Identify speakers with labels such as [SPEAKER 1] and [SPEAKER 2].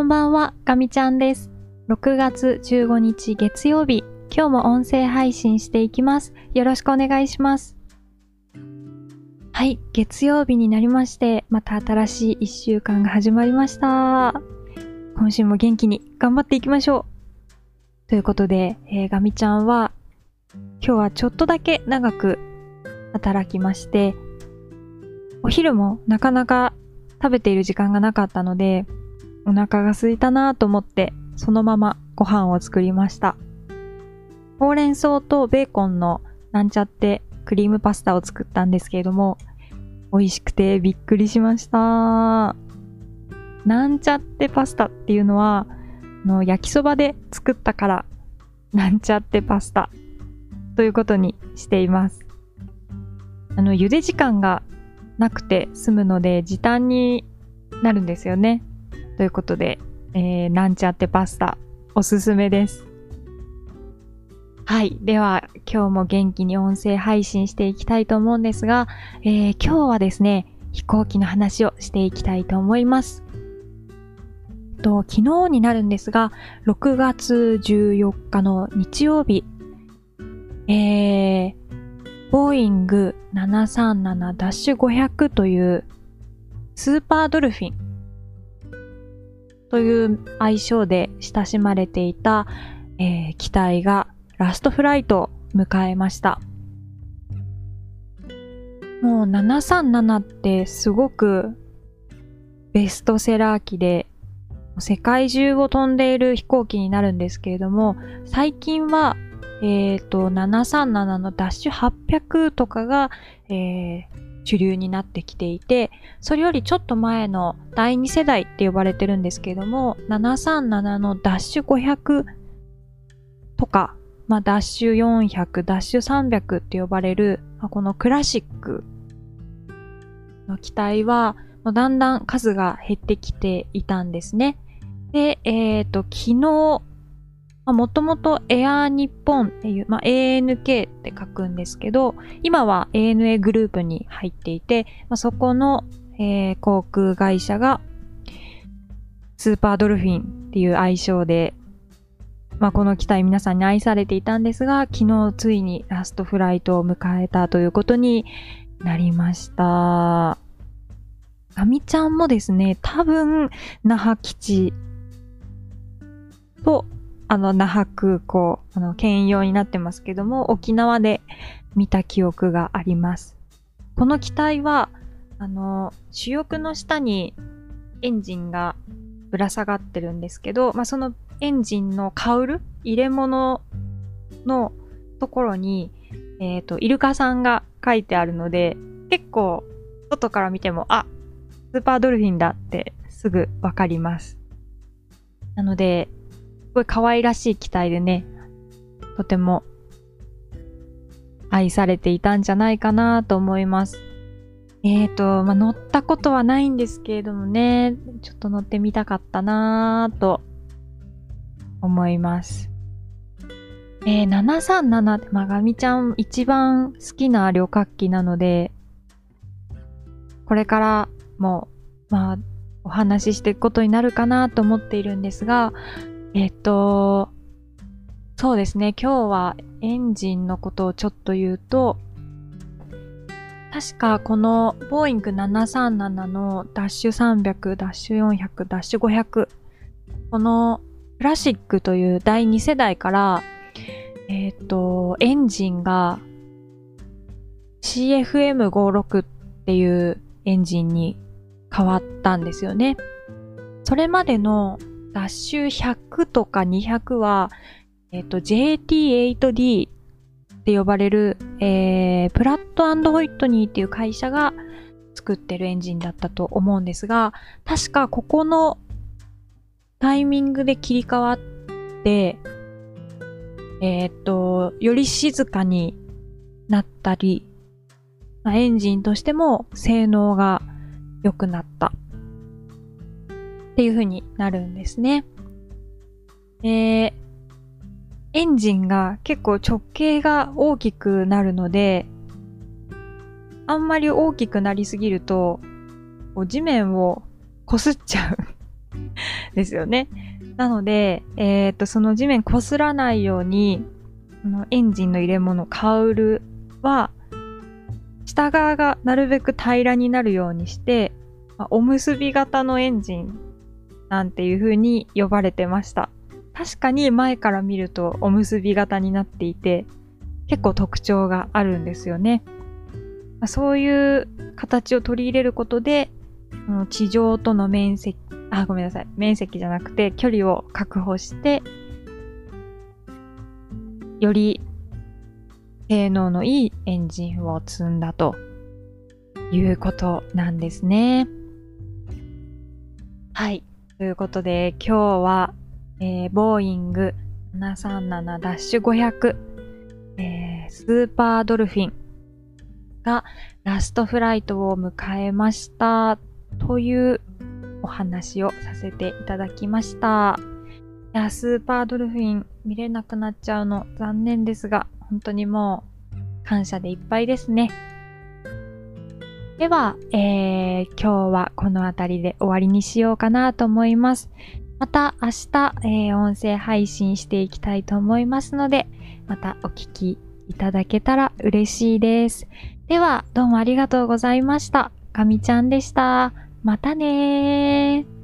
[SPEAKER 1] こんばんは、ガミちゃんです。6月15日月曜日、今日も音声配信していきます。よろしくお願いします。はい、月曜日になりまして、また新しい1週間が始まりました。今週も元気に頑張っていきましょう。ということで、えーガミちゃんは、今日はちょっとだけ長く働きまして、お昼もなかなか食べている時間がなかったので、お腹が空いたなと思って、そのままご飯を作りました。ほうれん草とベーコンのなんちゃってクリームパスタを作ったんですけれども、美味しくてびっくりしました。なんちゃってパスタっていうのは、の焼きそばで作ったから、なんちゃってパスタということにしています。あの、茹で時間がなくて済むので時短になるんですよね。ということで、えーなんちゃってパスタおすすめです。はい。では、今日も元気に音声配信していきたいと思うんですが、えー今日はですね、飛行機の話をしていきたいと思います。と昨日になるんですが、6月14日の日曜日、えー、ボーイング737-500というスーパードルフィンという愛称で親しまれていた、えー機体がラストフライトを迎えました。もう737ってすごくベストセラー機で世界中を飛んでいる飛行機になるんですけれども、最近はえっ、と、737のダッシュ800とかが、えー主流になってきていて、それよりちょっと前の第2世代って呼ばれてるんですけども、737のダッシュ500とか、まあ、ダッシュ400、ダッシュ300って呼ばれる、まあこのクラシックの機体は、もうだんだん数が減ってきていたんですね。で、えっ、と、昨日、もともとエアー日本っていう、まあ、ANK って書くんですけど、今は ANA グループに入っていて、まあ、そこの、えー航空会社がスーパードルフィンっていう愛称で、まあ、この機体皆さんに愛されていたんですが、昨日ついにラストフライトを迎えたということになりました。ガミちゃんもですね、多分、那覇基地とあの、那覇空港、あの、兼用になってますけども、沖縄で見た記憶があります。この機体は、あの、主翼の下にエンジンがぶら下がってるんですけど、まあ、そのエンジンのカウル入れ物のところに、えっ、と、イルカさんが書いてあるので、結構、外から見ても、あ、スーパードルフィンだってすぐわかります。なので、ごい可愛らしい機体でね、とても愛されていたんじゃないかなと思います。えーと、まあ、乗ったことはないんですけれどもね、ちょっと乗ってみたかったなぁと思います。えー、737って、まがみちゃん一番好きな旅客機なので、これからも、まあ、お話ししていくことになるかなと思っているんですが、えっと、そうですね。今日はエンジンのことをちょっと言うと、確かこのボーイング737のダッシュ300、ダッシュ400、ダッシュ500、このクラシックという第2世代から、えっと、エンジンが CFM56 っていうエンジンに変わったんですよね。それまでのダッシュ100とか200は、えっ、と、JT8D って呼ばれる、えー、プラットホイットニーっていう会社が作ってるエンジンだったと思うんですが、確かここのタイミングで切り替わって、えっ、と、より静かになったり、エンジンとしても性能が良くなった。っていう風になるんですね。で、エンジンが結構直径が大きくなるので、あんまり大きくなりすぎると、こう地面を擦っちゃうですよね。なので、えっ、と、その地面擦らないように、のエンジンの入れ物、カウルは、下側がなるべく平らになるようにして、ま、おむすび型のエンジンなんていう風に呼ばれてました。確かに前から見るとおむすび型になっていて、結構特徴があるんですよね。ま、そういう形を取り入れることで、地上との面積、あ、ごめんなさい。面積じゃなくて距離を確保して、より性能のいいエンジンを積んだということなんですね。はい。ということで今日は、えー、ボーイング737-500、えー、スーパードルフィンがラストフライトを迎えましたというお話をさせていただきました。いや、スーパードルフィン見れなくなっちゃうの残念ですが、本当にもう感謝でいっぱいですね。では、えー、今日はこの辺りで終わりにしようかなと思います。また明日、えー、音声配信していきたいと思いますので、またお聞きいただけたら嬉しいです。では、どうもありがとうございました。かみちゃんでした。またねー。